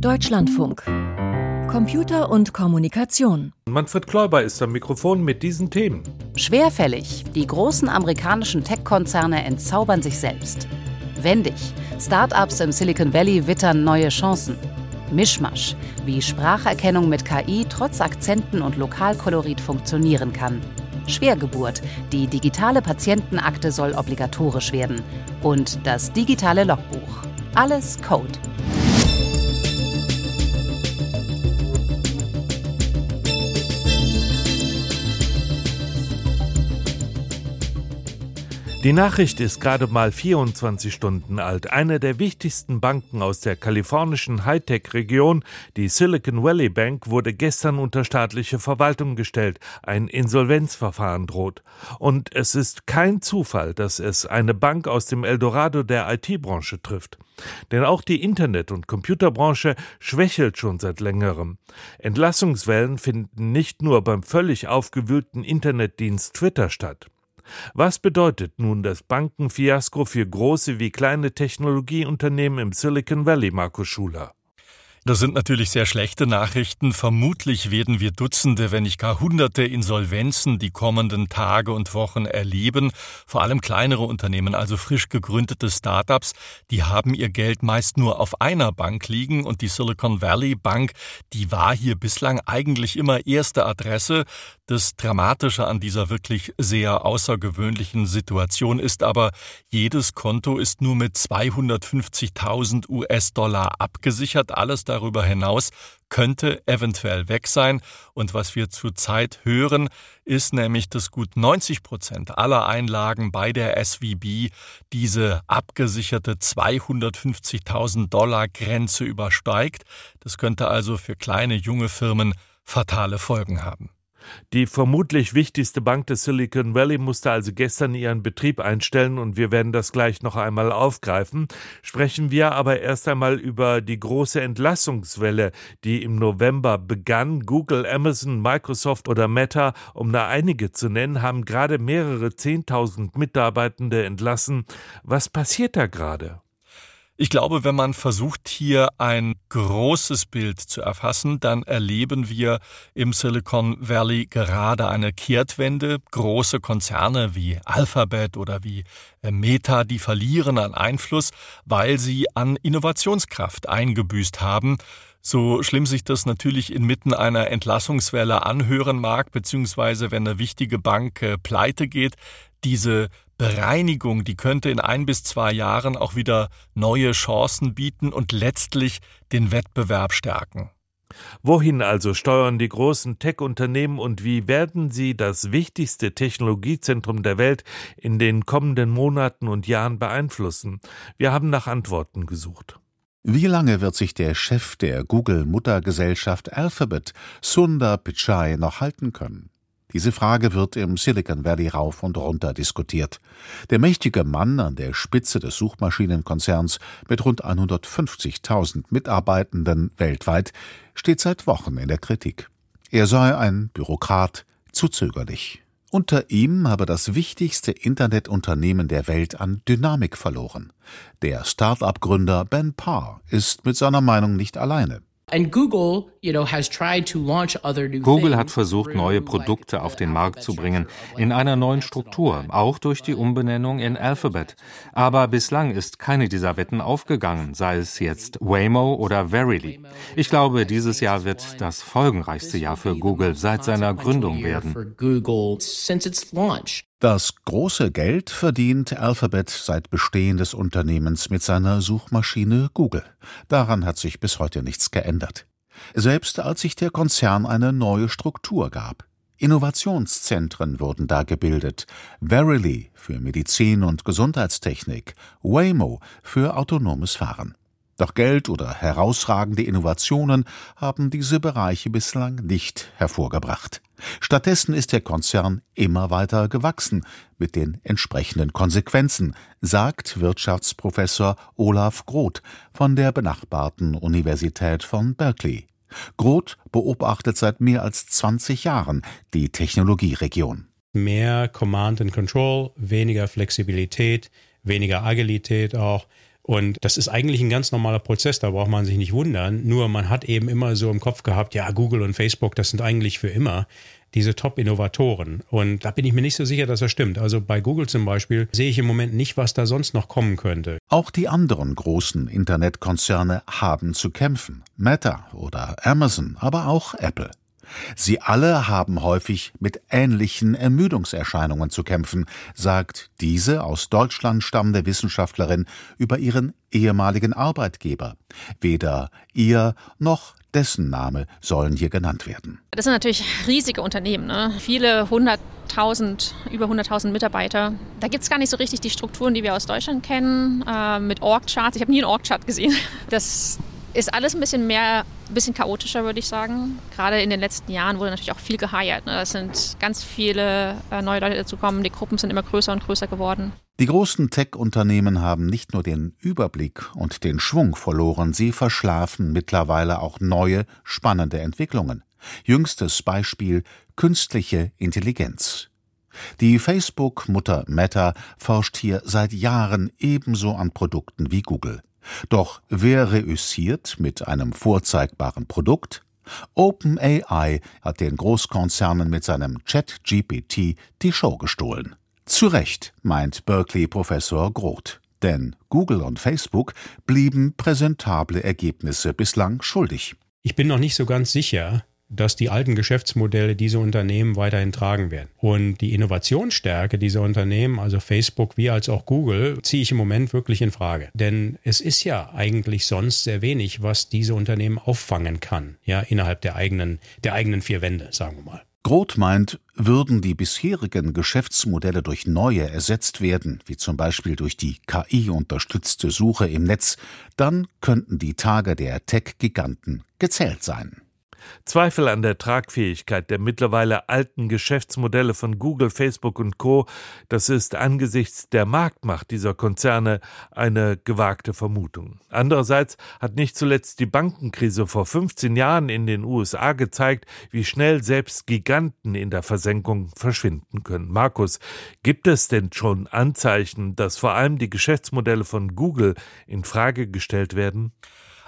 Deutschlandfunk. Computer und Kommunikation. Manfred Kläuber ist am Mikrofon mit diesen Themen. Schwerfällig. Die großen amerikanischen Tech-Konzerne entzaubern sich selbst. Wendig. Start-ups im Silicon Valley wittern neue Chancen. Mischmasch. Wie Spracherkennung mit KI trotz Akzenten und Lokalkolorit funktionieren kann. Schwergeburt. Die digitale Patientenakte soll obligatorisch werden. Und das digitale Logbuch. Alles Code. Die Nachricht ist gerade mal 24 Stunden alt. Eine der wichtigsten Banken aus der kalifornischen Hightech-Region, die Silicon Valley Bank, wurde gestern unter staatliche Verwaltung gestellt. Ein Insolvenzverfahren droht. Und es ist kein Zufall, dass es eine Bank aus dem Eldorado der IT-Branche trifft. Denn auch die Internet- und Computerbranche schwächelt schon seit längerem. Entlassungswellen finden nicht nur beim völlig aufgewühlten Internetdienst Twitter statt. Was bedeutet nun das Bankenfiasko für große wie kleine Technologieunternehmen im Silicon Valley, Markus Schuler? Das sind natürlich sehr schlechte Nachrichten. Vermutlich werden wir Dutzende, wenn nicht gar Hunderte Insolvenzen die kommenden Tage und Wochen erleben. Vor allem kleinere Unternehmen, also frisch gegründete Startups, die haben ihr Geld meist nur auf einer Bank liegen und die Silicon Valley Bank, die war hier bislang eigentlich immer erste Adresse. Das Dramatische an dieser wirklich sehr außergewöhnlichen Situation ist aber, jedes Konto ist nur mit 250.000 US-Dollar abgesichert. Alles darüber hinaus könnte eventuell weg sein. Und was wir zurzeit hören, ist nämlich, dass gut 90 Prozent aller Einlagen bei der SVB diese abgesicherte 250.000 Dollar Grenze übersteigt. Das könnte also für kleine junge Firmen fatale Folgen haben. Die vermutlich wichtigste Bank des Silicon Valley musste also gestern ihren Betrieb einstellen und wir werden das gleich noch einmal aufgreifen. Sprechen wir aber erst einmal über die große Entlassungswelle, die im November begann. Google, Amazon, Microsoft oder Meta, um da einige zu nennen, haben gerade mehrere Zehntausend Mitarbeitende entlassen. Was passiert da gerade? Ich glaube, wenn man versucht, hier ein großes Bild zu erfassen, dann erleben wir im Silicon Valley gerade eine Kehrtwende. Große Konzerne wie Alphabet oder wie äh, Meta, die verlieren an Einfluss, weil sie an Innovationskraft eingebüßt haben. So schlimm sich das natürlich inmitten einer Entlassungswelle anhören mag, beziehungsweise wenn eine wichtige Bank äh, pleite geht, diese Bereinigung, die könnte in ein bis zwei Jahren auch wieder neue Chancen bieten und letztlich den Wettbewerb stärken. Wohin also steuern die großen Tech-Unternehmen und wie werden sie das wichtigste Technologiezentrum der Welt in den kommenden Monaten und Jahren beeinflussen? Wir haben nach Antworten gesucht. Wie lange wird sich der Chef der Google-Muttergesellschaft Alphabet, Sundar Pichai, noch halten können? Diese Frage wird im Silicon Valley rauf und runter diskutiert. Der mächtige Mann an der Spitze des Suchmaschinenkonzerns mit rund 150.000 Mitarbeitenden weltweit steht seit Wochen in der Kritik. Er sei ein Bürokrat, zu zögerlich. Unter ihm habe das wichtigste Internetunternehmen der Welt an Dynamik verloren. Der Start-up-Gründer Ben Parr ist mit seiner Meinung nicht alleine. Google hat versucht, neue Produkte auf den Markt zu bringen, in einer neuen Struktur, auch durch die Umbenennung in Alphabet. Aber bislang ist keine dieser Wetten aufgegangen, sei es jetzt Waymo oder Verily. Ich glaube, dieses Jahr wird das folgenreichste Jahr für Google seit seiner Gründung werden. Das große Geld verdient Alphabet seit Bestehen des Unternehmens mit seiner Suchmaschine Google. Daran hat sich bis heute nichts geändert. Selbst als sich der Konzern eine neue Struktur gab. Innovationszentren wurden da gebildet. Verily für Medizin und Gesundheitstechnik, Waymo für autonomes Fahren. Doch Geld oder herausragende Innovationen haben diese Bereiche bislang nicht hervorgebracht. Stattdessen ist der Konzern immer weiter gewachsen, mit den entsprechenden Konsequenzen, sagt Wirtschaftsprofessor Olaf Groth von der benachbarten Universität von Berkeley. Groth beobachtet seit mehr als 20 Jahren die Technologieregion. Mehr Command and Control, weniger Flexibilität, weniger Agilität auch Und das ist eigentlich ein ganz normaler Prozess, da braucht man sich nicht wundern. Nur man hat eben immer so im Kopf gehabt, ja, Google und Facebook, das sind eigentlich für immer diese Top-Innovatoren. Und da bin ich mir nicht so sicher, dass das stimmt. Also bei Google zum Beispiel sehe ich im Moment nicht, was da sonst noch kommen könnte. Auch die anderen großen Internetkonzerne haben zu kämpfen. Meta oder Amazon, aber auch Apple. Sie alle haben häufig mit ähnlichen Ermüdungserscheinungen zu kämpfen, sagt diese aus Deutschland stammende Wissenschaftlerin über ihren ehemaligen Arbeitgeber. Weder ihr noch dessen Name sollen hier genannt werden. Das sind natürlich riesige Unternehmen, ne? viele hunderttausend, über hunderttausend Mitarbeiter. Da gibt es gar nicht so richtig die Strukturen, die wir aus Deutschland kennen, äh, mit Org-Charts. Ich habe nie einen Org-Chart gesehen. Das ist alles ein bisschen mehr, ein bisschen chaotischer, würde ich sagen. Gerade in den letzten Jahren wurde natürlich auch viel geheiert. Ne? Es sind ganz viele äh, neue Leute dazu gekommen. Die Gruppen sind immer größer und größer geworden. Die großen Tech-Unternehmen haben nicht nur den Überblick und den Schwung verloren, sie verschlafen mittlerweile auch neue, spannende Entwicklungen. Jüngstes Beispiel künstliche Intelligenz. Die Facebook-Mutter Meta forscht hier seit Jahren ebenso an Produkten wie Google. Doch wer reüssiert mit einem vorzeigbaren Produkt? OpenAI hat den Großkonzernen mit seinem Chat-GPT die Show gestohlen. Zu Recht, meint Berkeley-Professor Groth. Denn Google und Facebook blieben präsentable Ergebnisse bislang schuldig. Ich bin noch nicht so ganz sicher, dass die alten Geschäftsmodelle diese Unternehmen weiterhin tragen werden. Und die Innovationsstärke dieser Unternehmen, also Facebook wie als auch Google, ziehe ich im Moment wirklich in Frage. Denn es ist ja eigentlich sonst sehr wenig, was diese Unternehmen auffangen kann, ja, innerhalb der eigenen, der eigenen vier Wände, sagen wir mal. Groth meint, würden die bisherigen Geschäftsmodelle durch neue ersetzt werden, wie zum Beispiel durch die KI-unterstützte Suche im Netz, dann könnten die Tage der Tech-Giganten gezählt sein. Zweifel an der Tragfähigkeit der mittlerweile alten Geschäftsmodelle von Google, Facebook und Co. Das ist angesichts der Marktmacht dieser Konzerne eine gewagte Vermutung. Andererseits hat nicht zuletzt die Bankenkrise vor 15 Jahren in den USA gezeigt, wie schnell selbst Giganten in der Versenkung verschwinden können. Markus, gibt es denn schon Anzeichen, dass vor allem die Geschäftsmodelle von Google in Frage gestellt werden?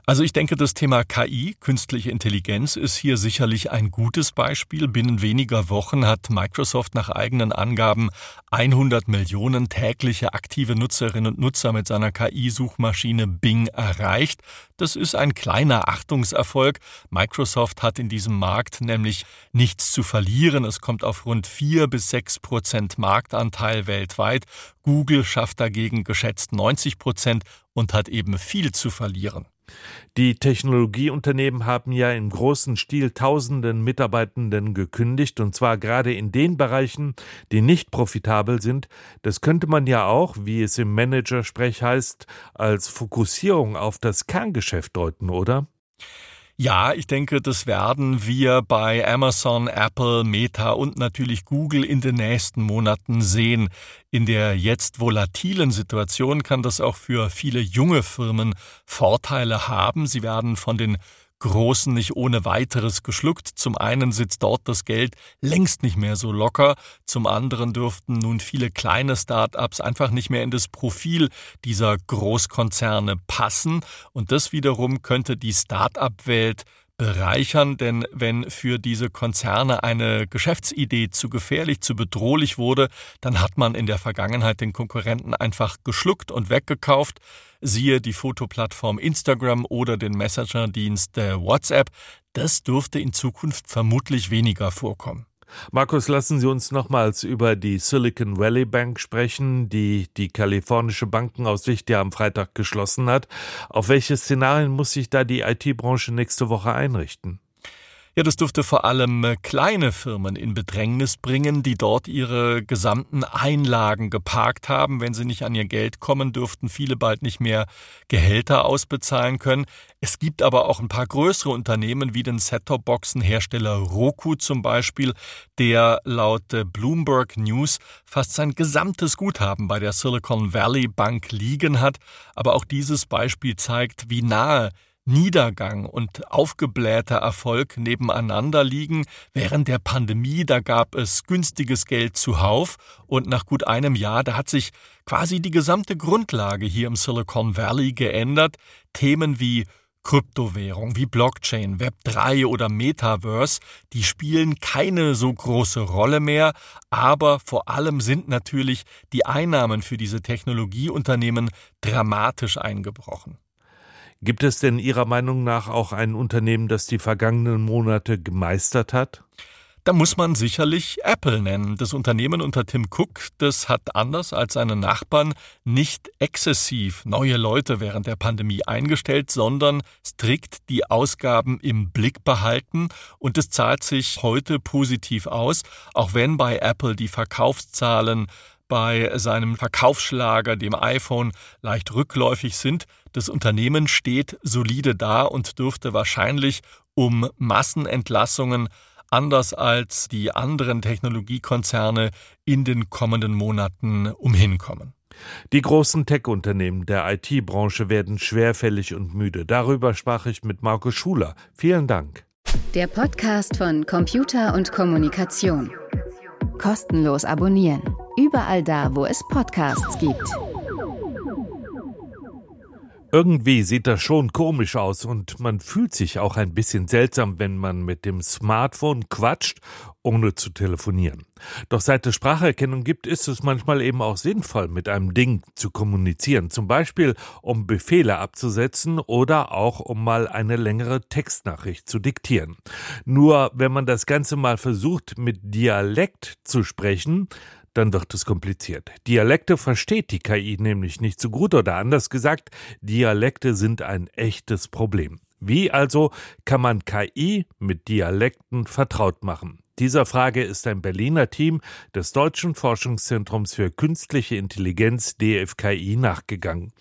Also ich denke, das Thema KI, künstliche Intelligenz, ist hier sicherlich ein gutes Beispiel. Binnen weniger Wochen hat Microsoft nach eigenen Angaben 100 Millionen tägliche aktive Nutzerinnen und Nutzer mit seiner KI-Suchmaschine Bing erreicht. Das ist ein kleiner Achtungserfolg. Microsoft hat in diesem Markt nämlich nichts zu verlieren. Es kommt auf rund vier bis sechs Prozent Marktanteil weltweit. Google schafft dagegen geschätzt 90 Prozent und hat eben viel zu verlieren. Die Technologieunternehmen haben ja im großen Stil tausenden Mitarbeitenden gekündigt, und zwar gerade in den Bereichen, die nicht profitabel sind. Das könnte man ja auch, wie es im Managersprech heißt, als Fokussierung auf das Kerngeschäft deuten, oder? Ja, ich denke, das werden wir bei Amazon, Apple, Meta und natürlich Google in den nächsten Monaten sehen. In der jetzt volatilen Situation kann das auch für viele junge Firmen Vorteile haben. Sie werden von den Großen nicht ohne weiteres geschluckt. Zum einen sitzt dort das Geld längst nicht mehr so locker, zum anderen dürften nun viele kleine Start-ups einfach nicht mehr in das Profil dieser Großkonzerne passen und das wiederum könnte die Start-up-Welt bereichern, denn wenn für diese Konzerne eine Geschäftsidee zu gefährlich, zu bedrohlich wurde, dann hat man in der Vergangenheit den Konkurrenten einfach geschluckt und weggekauft. Siehe die Fotoplattform Instagram oder den Messenger-Dienst WhatsApp. Das dürfte in Zukunft vermutlich weniger vorkommen. Markus, lassen Sie uns nochmals über die Silicon Valley Bank sprechen, die die kalifornische Bankenaufsicht ja am Freitag geschlossen hat. Auf welche Szenarien muss sich da die IT-Branche nächste Woche einrichten? Ja, das dürfte vor allem äh, kleine Firmen in Bedrängnis bringen, die dort ihre gesamten Einlagen geparkt haben. Wenn sie nicht an ihr Geld kommen, dürften viele bald nicht mehr Gehälter ausbezahlen können. Es gibt aber auch ein paar größere Unternehmen wie den Set-Top-Boxen-Hersteller Roku zum Beispiel, der laut äh, Bloomberg News fast sein gesamtes Guthaben bei der Silicon Valley Bank liegen hat. Aber auch dieses Beispiel zeigt, wie nahe Niedergang und aufgeblähter Erfolg nebeneinander liegen. Während der Pandemie, da gab es günstiges Geld zuhauf und nach gut einem Jahr, da hat sich quasi die gesamte Grundlage hier im Silicon Valley geändert. Themen wie Kryptowährung wie Blockchain, Web3 oder Metaverse, die spielen keine so große Rolle mehr, aber vor allem sind natürlich die Einnahmen für diese Technologieunternehmen dramatisch eingebrochen. Gibt es denn Ihrer Meinung nach auch ein Unternehmen, das die vergangenen Monate gemeistert hat? Da muss man sicherlich Apple nennen. Das Unternehmen unter Tim Cook, das hat anders als seine Nachbarn nicht exzessiv neue Leute während der Pandemie eingestellt, sondern strikt die Ausgaben im Blick behalten und es zahlt sich heute positiv aus, auch wenn bei Apple die Verkaufszahlen bei seinem Verkaufsschlager, dem iPhone, leicht rückläufig sind. Das Unternehmen steht solide da und dürfte wahrscheinlich um Massenentlassungen anders als die anderen Technologiekonzerne in den kommenden Monaten umhinkommen. Die großen Tech-Unternehmen der IT-Branche werden schwerfällig und müde. Darüber sprach ich mit Marco Schuler. Vielen Dank. Der Podcast von Computer und Kommunikation. Kostenlos abonnieren. Überall da, wo es Podcasts gibt. Irgendwie sieht das schon komisch aus und man fühlt sich auch ein bisschen seltsam, wenn man mit dem Smartphone quatscht, ohne zu telefonieren. Doch seit es Spracherkennung gibt, ist es manchmal eben auch sinnvoll, mit einem Ding zu kommunizieren. Zum Beispiel, um Befehle abzusetzen oder auch um mal eine längere Textnachricht zu diktieren. Nur wenn man das Ganze mal versucht, mit Dialekt zu sprechen, dann wird es kompliziert. Dialekte versteht die KI nämlich nicht so gut oder anders gesagt, Dialekte sind ein echtes Problem. Wie also kann man KI mit Dialekten vertraut machen? Dieser Frage ist ein Berliner Team des Deutschen Forschungszentrums für künstliche Intelligenz DFKI nachgegangen.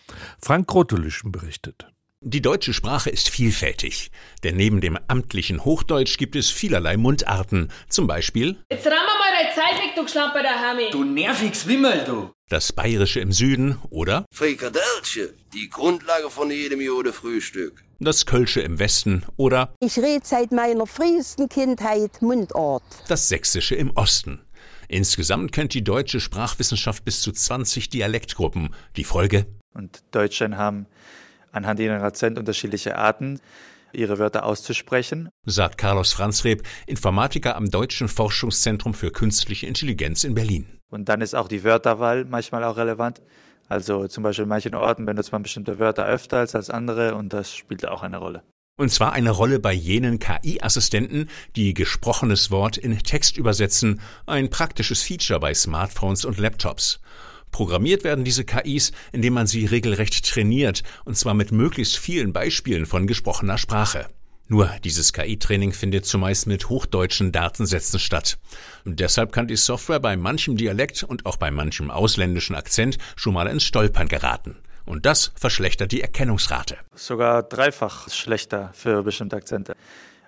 Frank Grotelischen berichtet. Die deutsche Sprache ist vielfältig, denn neben dem amtlichen Hochdeutsch gibt es vielerlei Mundarten, zum Beispiel Jetzt ramm mal deine Zeit weg, du Schlamper der Hami. Du nerviges Wimmel, du. Das Bayerische im Süden oder Frikadellche, die Grundlage von jedem Jode Frühstück. Das Kölsche im Westen oder Ich rede seit meiner frühesten Kindheit Mundart. Das Sächsische im Osten. Insgesamt kennt die deutsche Sprachwissenschaft bis zu 20 Dialektgruppen. Die Folge? Und Deutschen haben anhand ihrer Akzent unterschiedliche Arten, ihre Wörter auszusprechen. Sagt Carlos Franzreb, Informatiker am Deutschen Forschungszentrum für Künstliche Intelligenz in Berlin. Und dann ist auch die Wörterwahl manchmal auch relevant. Also zum Beispiel in manchen Orten benutzt man bestimmte Wörter öfter als als andere und das spielt auch eine Rolle. Und zwar eine Rolle bei jenen KI-Assistenten, die gesprochenes Wort in Text übersetzen, ein praktisches Feature bei Smartphones und Laptops. Programmiert werden diese KIs, indem man sie regelrecht trainiert, und zwar mit möglichst vielen Beispielen von gesprochener Sprache. Nur dieses KI-Training findet zumeist mit hochdeutschen Datensätzen statt. Und deshalb kann die Software bei manchem Dialekt und auch bei manchem ausländischen Akzent schon mal ins Stolpern geraten. Und das verschlechtert die Erkennungsrate. Sogar dreifach schlechter für bestimmte Akzente,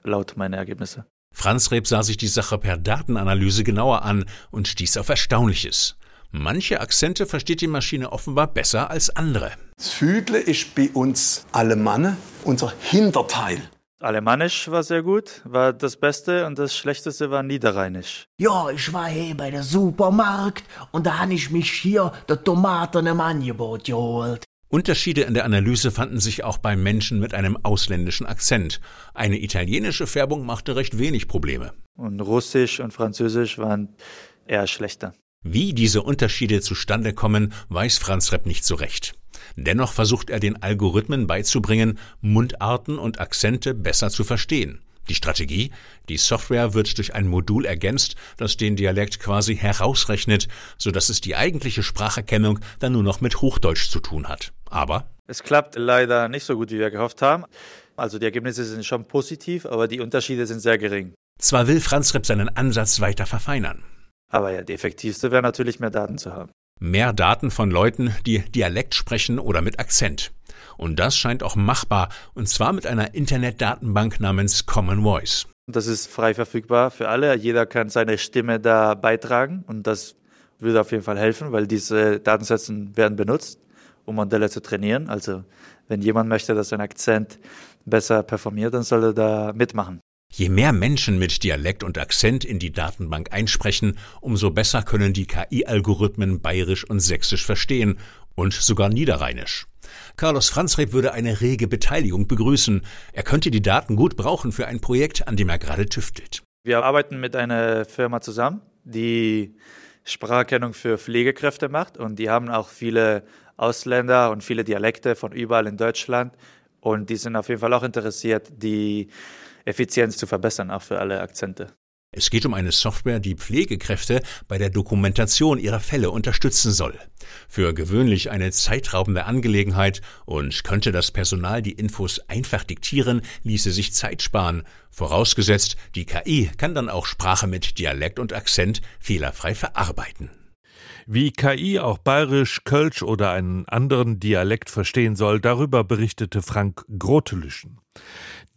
laut meiner Ergebnisse. Franz Reb sah sich die Sache per Datenanalyse genauer an und stieß auf Erstaunliches. Manche Akzente versteht die Maschine offenbar besser als andere. Das Füdle ist bei uns Alemanne unser Hinterteil. Alemannisch war sehr gut, war das Beste und das Schlechteste war Niederrheinisch. Ja, ich war hier bei der Supermarkt und da habe ich mich hier der Tomaten im Angebot geholt. Unterschiede in der Analyse fanden sich auch bei Menschen mit einem ausländischen Akzent. Eine italienische Färbung machte recht wenig Probleme. Und Russisch und Französisch waren eher schlechter. Wie diese Unterschiede zustande kommen, weiß Franz Repp nicht so recht. Dennoch versucht er den Algorithmen beizubringen, Mundarten und Akzente besser zu verstehen. Die Strategie? Die Software wird durch ein Modul ergänzt, das den Dialekt quasi herausrechnet, sodass es die eigentliche Spracherkennung dann nur noch mit Hochdeutsch zu tun hat. Aber es klappt leider nicht so gut, wie wir gehofft haben. Also die Ergebnisse sind schon positiv, aber die Unterschiede sind sehr gering. Zwar will Franz Repp seinen Ansatz weiter verfeinern. Aber ja, die effektivste wäre natürlich mehr Daten zu haben. Mehr Daten von Leuten, die Dialekt sprechen oder mit Akzent. Und das scheint auch machbar, und zwar mit einer Internetdatenbank namens Common Voice. Das ist frei verfügbar für alle. Jeder kann seine Stimme da beitragen und das würde auf jeden Fall helfen, weil diese Datensätze werden benutzt, um Modelle zu trainieren. Also wenn jemand möchte, dass sein Akzent besser performiert, dann soll er da mitmachen. Je mehr Menschen mit Dialekt und Akzent in die Datenbank einsprechen, umso besser können die KI-Algorithmen Bayerisch und Sächsisch verstehen und sogar Niederrheinisch. Carlos Franzreb würde eine rege Beteiligung begrüßen. Er könnte die Daten gut brauchen für ein Projekt, an dem er gerade tüftelt. Wir arbeiten mit einer Firma zusammen, die Spracherkennung für Pflegekräfte macht und die haben auch viele Ausländer und viele Dialekte von überall in Deutschland und die sind auf jeden Fall auch interessiert, die Effizienz zu verbessern, auch für alle Akzente. Es geht um eine Software, die Pflegekräfte bei der Dokumentation ihrer Fälle unterstützen soll. Für gewöhnlich eine zeitraubende Angelegenheit und könnte das Personal die Infos einfach diktieren, ließe sich Zeit sparen. Vorausgesetzt, die KI kann dann auch Sprache mit Dialekt und Akzent fehlerfrei verarbeiten. Wie KI auch Bayerisch, Kölsch oder einen anderen Dialekt verstehen soll, darüber berichtete Frank Grotelüschen.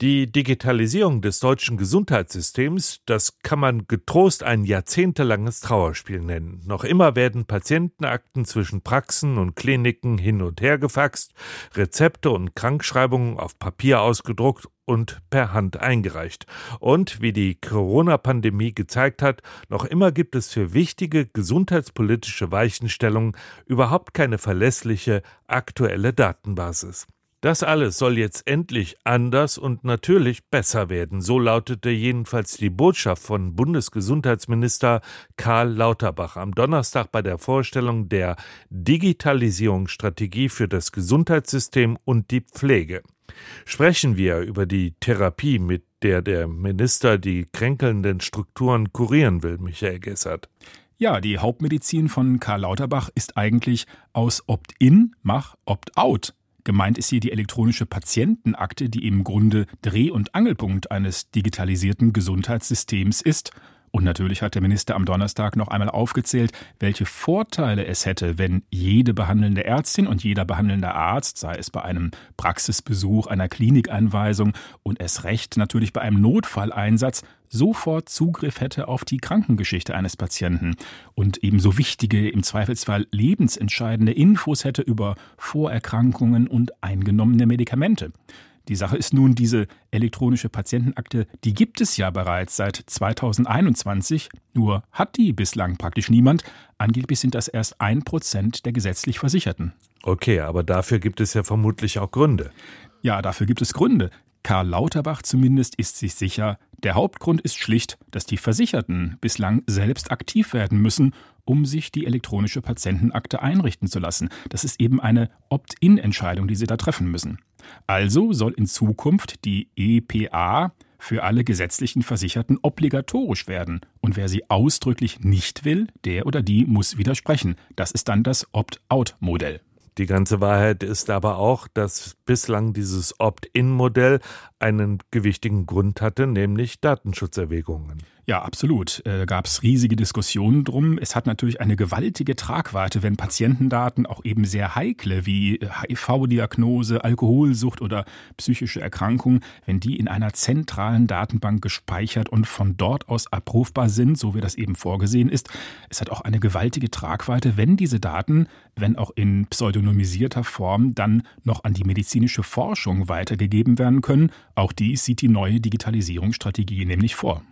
Die Digitalisierung des deutschen Gesundheitssystems, das kann man getrost ein jahrzehntelanges Trauerspiel nennen. Noch immer werden Patientenakten zwischen Praxen und Kliniken hin und her gefaxt, Rezepte und Krankschreibungen auf Papier ausgedruckt und per Hand eingereicht. Und wie die Corona-Pandemie gezeigt hat, noch immer gibt es für wichtige gesundheitspolitische Weichenstellungen überhaupt keine verlässliche aktuelle Datenbasis. Das alles soll jetzt endlich anders und natürlich besser werden. So lautete jedenfalls die Botschaft von Bundesgesundheitsminister Karl Lauterbach am Donnerstag bei der Vorstellung der Digitalisierungsstrategie für das Gesundheitssystem und die Pflege. Sprechen wir über die Therapie, mit der der Minister die kränkelnden Strukturen kurieren will, Michael Gessert. Ja, die Hauptmedizin von Karl Lauterbach ist eigentlich aus Opt-in mach Opt-out Gemeint ist hier die elektronische Patientenakte, die im Grunde Dreh- und Angelpunkt eines digitalisierten Gesundheitssystems ist. Und natürlich hat der Minister am Donnerstag noch einmal aufgezählt, welche Vorteile es hätte, wenn jede behandelnde Ärztin und jeder behandelnde Arzt, sei es bei einem Praxisbesuch, einer Klinikeinweisung und es recht natürlich bei einem Notfalleinsatz, sofort Zugriff hätte auf die Krankengeschichte eines Patienten und ebenso wichtige, im Zweifelsfall lebensentscheidende Infos hätte über Vorerkrankungen und eingenommene Medikamente. Die Sache ist nun, diese elektronische Patientenakte, die gibt es ja bereits seit 2021, nur hat die bislang praktisch niemand. Angeblich sind das erst ein Prozent der gesetzlich Versicherten. Okay, aber dafür gibt es ja vermutlich auch Gründe. Ja, dafür gibt es Gründe. Karl Lauterbach zumindest ist sich sicher, der Hauptgrund ist schlicht, dass die Versicherten bislang selbst aktiv werden müssen, um sich die elektronische Patientenakte einrichten zu lassen. Das ist eben eine Opt-in-Entscheidung, die sie da treffen müssen. Also soll in Zukunft die EPA für alle gesetzlichen Versicherten obligatorisch werden. Und wer sie ausdrücklich nicht will, der oder die muss widersprechen. Das ist dann das Opt-out-Modell. Die ganze Wahrheit ist aber auch, dass bislang dieses Opt-in-Modell einen gewichtigen Grund hatte, nämlich Datenschutzerwägungen. Ja, absolut. Da äh, gab es riesige Diskussionen drum. Es hat natürlich eine gewaltige Tragweite, wenn Patientendaten auch eben sehr heikle wie HIV-Diagnose, Alkoholsucht oder psychische Erkrankung, wenn die in einer zentralen Datenbank gespeichert und von dort aus abrufbar sind, so wie das eben vorgesehen ist. Es hat auch eine gewaltige Tragweite, wenn diese Daten, wenn auch in pseudonymisierter Form, dann noch an die medizinische Forschung weitergegeben werden können. Auch dies sieht die neue Digitalisierungsstrategie nämlich vor.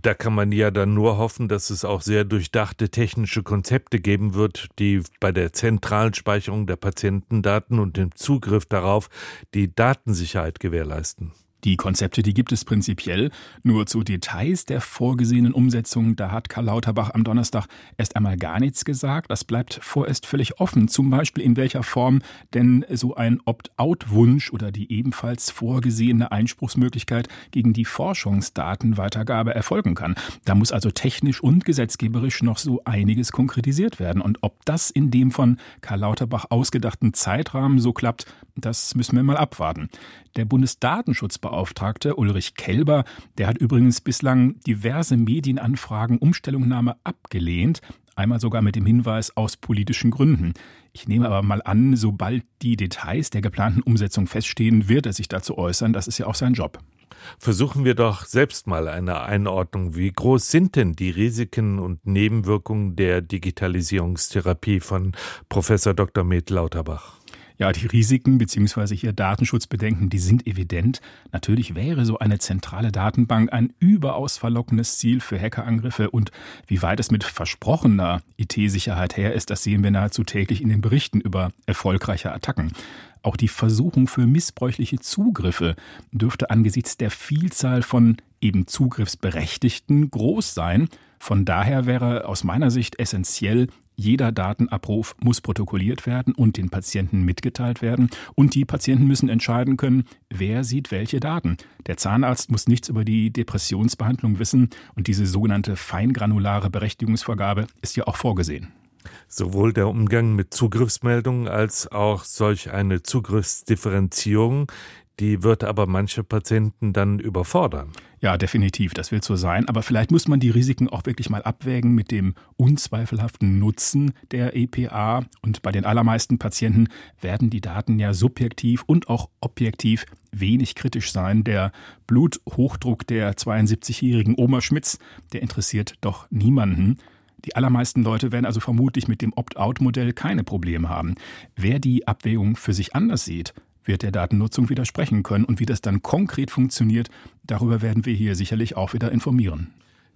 Da kann man ja dann nur hoffen, dass es auch sehr durchdachte technische Konzepte geben wird, die bei der zentralen Speicherung der Patientendaten und dem Zugriff darauf die Datensicherheit gewährleisten. Die Konzepte, die gibt es prinzipiell. Nur zu Details der vorgesehenen Umsetzung, da hat Karl Lauterbach am Donnerstag erst einmal gar nichts gesagt. Das bleibt vorerst völlig offen. Zum Beispiel in welcher Form denn so ein Opt-out-Wunsch oder die ebenfalls vorgesehene Einspruchsmöglichkeit gegen die Forschungsdatenweitergabe erfolgen kann. Da muss also technisch und gesetzgeberisch noch so einiges konkretisiert werden. Und ob das in dem von Karl Lauterbach ausgedachten Zeitrahmen so klappt, das müssen wir mal abwarten. Der Bundesdatenschutzbeauftragte Ulrich Kelber, der hat übrigens bislang diverse Medienanfragen Umstellungnahme abgelehnt, einmal sogar mit dem Hinweis aus politischen Gründen. Ich nehme aber mal an, sobald die Details der geplanten Umsetzung feststehen, wird er sich dazu äußern. Das ist ja auch sein Job. Versuchen wir doch selbst mal eine Einordnung. Wie groß sind denn die Risiken und Nebenwirkungen der Digitalisierungstherapie von Professor Dr. Med Lauterbach? Ja, die Risiken bzw. hier Datenschutzbedenken, die sind evident. Natürlich wäre so eine zentrale Datenbank ein überaus verlockendes Ziel für Hackerangriffe und wie weit es mit versprochener IT-Sicherheit her ist, das sehen wir nahezu täglich in den Berichten über erfolgreiche Attacken. Auch die Versuchung für missbräuchliche Zugriffe dürfte angesichts der Vielzahl von eben Zugriffsberechtigten groß sein. Von daher wäre aus meiner Sicht essentiell, jeder Datenabruf muss protokolliert werden und den Patienten mitgeteilt werden. Und die Patienten müssen entscheiden können, wer sieht welche Daten. Der Zahnarzt muss nichts über die Depressionsbehandlung wissen und diese sogenannte feingranulare Berechtigungsvergabe ist ja auch vorgesehen. Sowohl der Umgang mit Zugriffsmeldungen als auch solch eine Zugriffsdifferenzierung, die wird aber manche Patienten dann überfordern. Ja, definitiv, das wird so sein. Aber vielleicht muss man die Risiken auch wirklich mal abwägen mit dem unzweifelhaften Nutzen der EPA. Und bei den allermeisten Patienten werden die Daten ja subjektiv und auch objektiv wenig kritisch sein. Der Bluthochdruck der 72-jährigen Oma Schmitz, der interessiert doch niemanden. Die allermeisten Leute werden also vermutlich mit dem Opt-out-Modell keine Probleme haben. Wer die Abwägung für sich anders sieht, wird der Datennutzung widersprechen können. Und wie das dann konkret funktioniert, darüber werden wir hier sicherlich auch wieder informieren.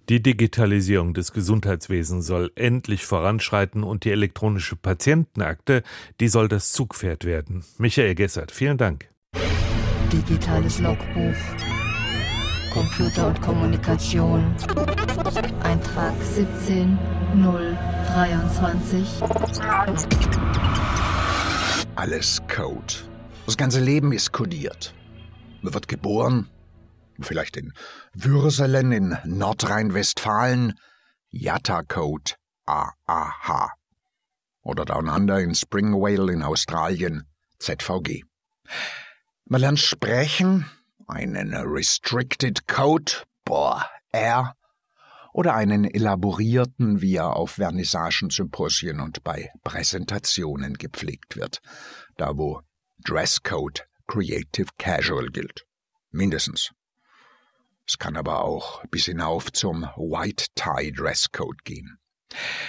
Die Digitalisierung des Gesundheitswesens soll endlich voranschreiten und die elektronische Patientenakte, die soll das Zugpferd werden. Michael Gessert, vielen Dank. Digitales Logbuch. Computer und Kommunikation. Eintrag 17023. Alles Code. Das ganze Leben ist kodiert. Man wird geboren, vielleicht in Würselen in Nordrhein-Westfalen, Yatta-Code AAH. Oder Down Under in Springvale in Australien, ZVG. Man lernt sprechen, einen Restricted Code, boah, R, oder einen elaborierten, wie er auf Vernissagen, Symposien und bei Präsentationen gepflegt wird, da wo Dresscode Creative Casual gilt. Mindestens. Es kann aber auch bis hinauf zum White Tie Dresscode gehen.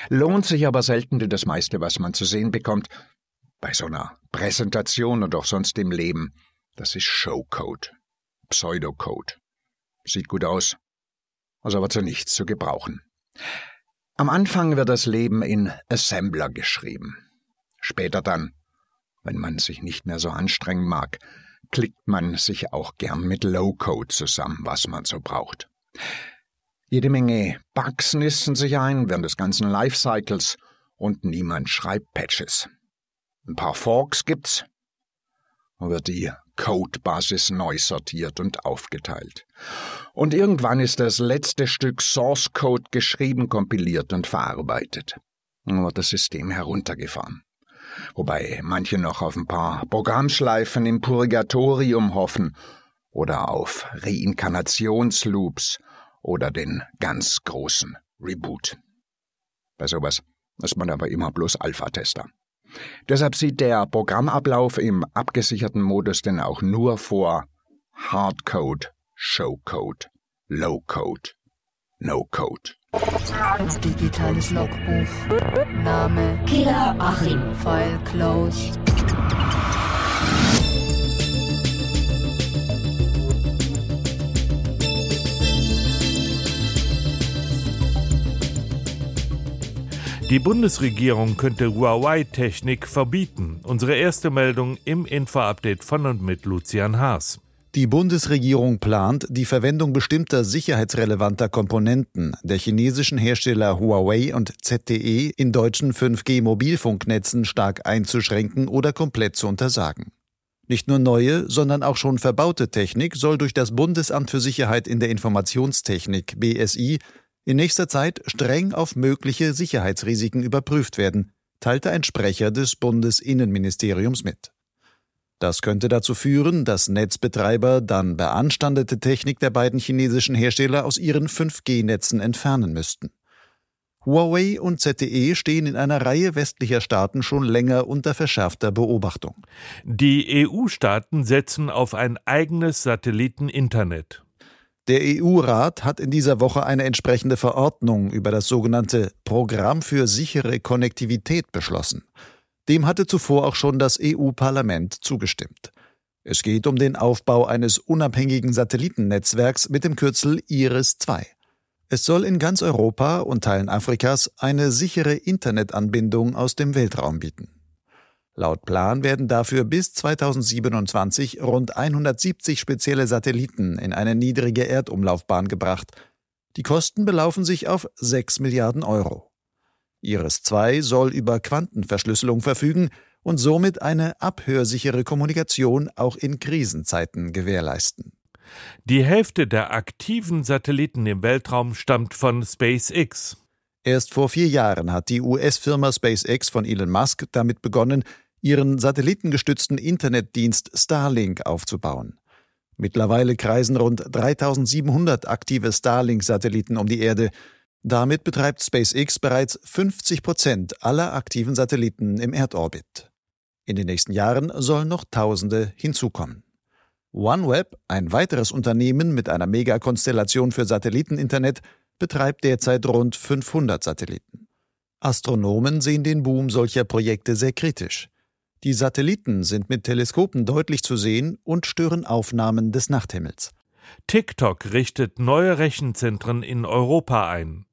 Lohnt sich aber selten, denn das meiste, was man zu sehen bekommt, bei so einer Präsentation und auch sonst im Leben, das ist Showcode, Pseudocode. Sieht gut aus, ist aber zu nichts zu gebrauchen. Am Anfang wird das Leben in Assembler geschrieben. Später dann wenn man sich nicht mehr so anstrengen mag, klickt man sich auch gern mit Low-Code zusammen, was man so braucht. Jede Menge Bugs nisten sich ein während des ganzen Lifecycles und niemand schreibt Patches. Ein paar Forks gibt's, wird die Codebasis neu sortiert und aufgeteilt. Und irgendwann ist das letzte Stück Source Code geschrieben, kompiliert und verarbeitet. Dann wird das System heruntergefahren wobei manche noch auf ein paar Programmschleifen im Purgatorium hoffen oder auf Reinkarnationsloops oder den ganz großen Reboot. Bei sowas ist man aber immer bloß Alpha-Tester. Deshalb sieht der Programmablauf im abgesicherten Modus denn auch nur vor Hardcode, Showcode, Lowcode, No-Code. Digitales Logbuch. Name Killer Achim. File closed. Die Bundesregierung könnte Huawei-Technik verbieten. Unsere erste Meldung im Info-Update von und mit Lucian Haas. Die Bundesregierung plant, die Verwendung bestimmter sicherheitsrelevanter Komponenten der chinesischen Hersteller Huawei und ZTE in deutschen 5G-Mobilfunknetzen stark einzuschränken oder komplett zu untersagen. Nicht nur neue, sondern auch schon verbaute Technik soll durch das Bundesamt für Sicherheit in der Informationstechnik BSI in nächster Zeit streng auf mögliche Sicherheitsrisiken überprüft werden, teilte ein Sprecher des Bundesinnenministeriums mit. Das könnte dazu führen, dass Netzbetreiber dann beanstandete Technik der beiden chinesischen Hersteller aus ihren 5G-Netzen entfernen müssten. Huawei und ZTE stehen in einer Reihe westlicher Staaten schon länger unter verschärfter Beobachtung. Die EU-Staaten setzen auf ein eigenes Satelliteninternet. Der EU-Rat hat in dieser Woche eine entsprechende Verordnung über das sogenannte Programm für sichere Konnektivität beschlossen. Dem hatte zuvor auch schon das EU-Parlament zugestimmt. Es geht um den Aufbau eines unabhängigen Satellitennetzwerks mit dem Kürzel IRIS-2. Es soll in ganz Europa und Teilen Afrikas eine sichere Internetanbindung aus dem Weltraum bieten. Laut Plan werden dafür bis 2027 rund 170 spezielle Satelliten in eine niedrige Erdumlaufbahn gebracht. Die Kosten belaufen sich auf 6 Milliarden Euro. Iris-2 soll über Quantenverschlüsselung verfügen und somit eine abhörsichere Kommunikation auch in Krisenzeiten gewährleisten. Die Hälfte der aktiven Satelliten im Weltraum stammt von SpaceX. Erst vor vier Jahren hat die US-Firma SpaceX von Elon Musk damit begonnen, ihren satellitengestützten Internetdienst Starlink aufzubauen. Mittlerweile kreisen rund 3700 aktive Starlink-Satelliten um die Erde. Damit betreibt SpaceX bereits 50 Prozent aller aktiven Satelliten im Erdorbit. In den nächsten Jahren sollen noch Tausende hinzukommen. OneWeb, ein weiteres Unternehmen mit einer Megakonstellation für Satelliteninternet, betreibt derzeit rund 500 Satelliten. Astronomen sehen den Boom solcher Projekte sehr kritisch. Die Satelliten sind mit Teleskopen deutlich zu sehen und stören Aufnahmen des Nachthimmels. TikTok richtet neue Rechenzentren in Europa ein.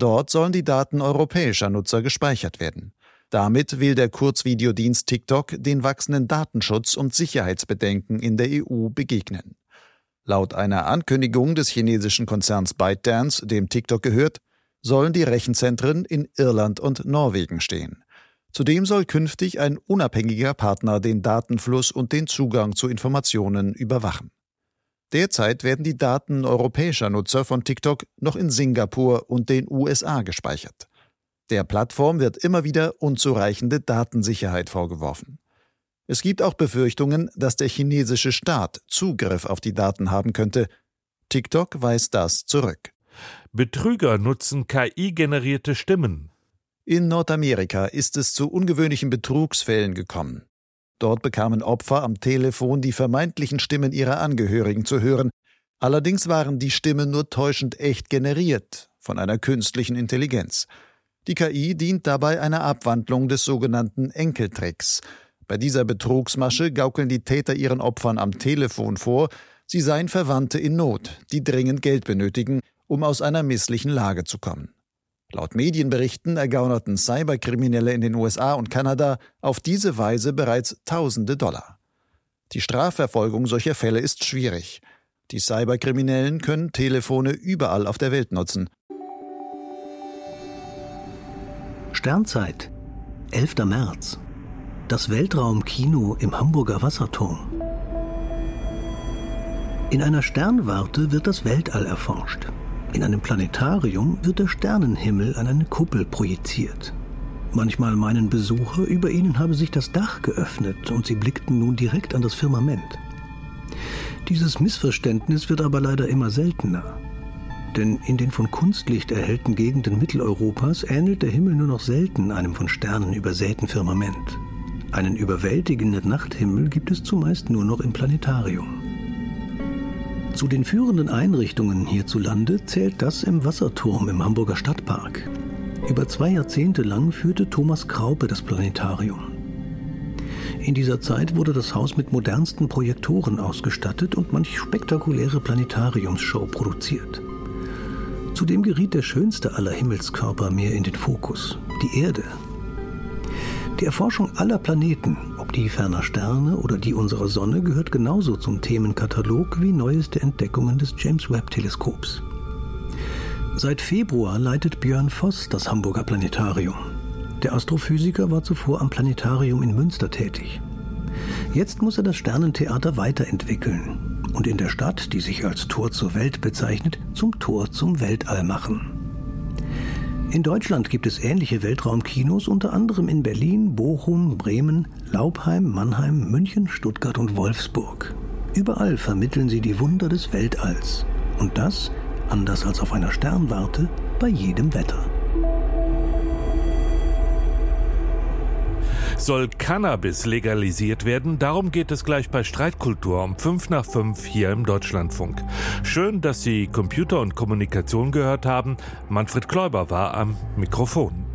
Dort sollen die Daten europäischer Nutzer gespeichert werden. Damit will der Kurzvideodienst TikTok den wachsenden Datenschutz- und Sicherheitsbedenken in der EU begegnen. Laut einer Ankündigung des chinesischen Konzerns ByteDance, dem TikTok gehört, sollen die Rechenzentren in Irland und Norwegen stehen. Zudem soll künftig ein unabhängiger Partner den Datenfluss und den Zugang zu Informationen überwachen. Derzeit werden die Daten europäischer Nutzer von TikTok noch in Singapur und den USA gespeichert. Der Plattform wird immer wieder unzureichende Datensicherheit vorgeworfen. Es gibt auch Befürchtungen, dass der chinesische Staat Zugriff auf die Daten haben könnte. TikTok weist das zurück. Betrüger nutzen KI-generierte Stimmen. In Nordamerika ist es zu ungewöhnlichen Betrugsfällen gekommen. Dort bekamen Opfer am Telefon die vermeintlichen Stimmen ihrer Angehörigen zu hören. Allerdings waren die Stimmen nur täuschend echt generiert von einer künstlichen Intelligenz. Die KI dient dabei einer Abwandlung des sogenannten Enkeltricks. Bei dieser Betrugsmasche gaukeln die Täter ihren Opfern am Telefon vor, sie seien Verwandte in Not, die dringend Geld benötigen, um aus einer misslichen Lage zu kommen. Laut Medienberichten ergaunerten Cyberkriminelle in den USA und Kanada auf diese Weise bereits Tausende Dollar. Die Strafverfolgung solcher Fälle ist schwierig. Die Cyberkriminellen können Telefone überall auf der Welt nutzen. Sternzeit, 11. März. Das Weltraumkino im Hamburger Wasserturm. In einer Sternwarte wird das Weltall erforscht. In einem Planetarium wird der Sternenhimmel an eine Kuppel projiziert. Manchmal meinen Besucher, über ihnen habe sich das Dach geöffnet und sie blickten nun direkt an das Firmament. Dieses Missverständnis wird aber leider immer seltener. Denn in den von Kunstlicht erhellten Gegenden Mitteleuropas ähnelt der Himmel nur noch selten einem von Sternen übersäten Firmament. Einen überwältigenden Nachthimmel gibt es zumeist nur noch im Planetarium. Zu den führenden Einrichtungen hierzulande zählt das im Wasserturm im Hamburger Stadtpark. Über zwei Jahrzehnte lang führte Thomas Kraupe das Planetarium. In dieser Zeit wurde das Haus mit modernsten Projektoren ausgestattet und manch spektakuläre Planetariumsshow produziert. Zudem geriet der schönste aller Himmelskörper mehr in den Fokus, die Erde. Die Erforschung aller Planeten, die ferner Sterne oder die unserer Sonne, gehört genauso zum Themenkatalog wie neueste Entdeckungen des James Webb Teleskops. Seit Februar leitet Björn Voss das Hamburger Planetarium. Der Astrophysiker war zuvor am Planetarium in Münster tätig. Jetzt muss er das Sternentheater weiterentwickeln und in der Stadt, die sich als Tor zur Welt bezeichnet, zum Tor zum Weltall machen. In Deutschland gibt es ähnliche Weltraumkinos, unter anderem in Berlin, Bochum, Bremen, Laubheim, Mannheim, München, Stuttgart und Wolfsburg. Überall vermitteln sie die Wunder des Weltalls. Und das, anders als auf einer Sternwarte, bei jedem Wetter. Soll Cannabis legalisiert werden? Darum geht es gleich bei Streitkultur um 5 nach 5 hier im Deutschlandfunk. Schön, dass Sie Computer und Kommunikation gehört haben. Manfred Kläuber war am Mikrofon.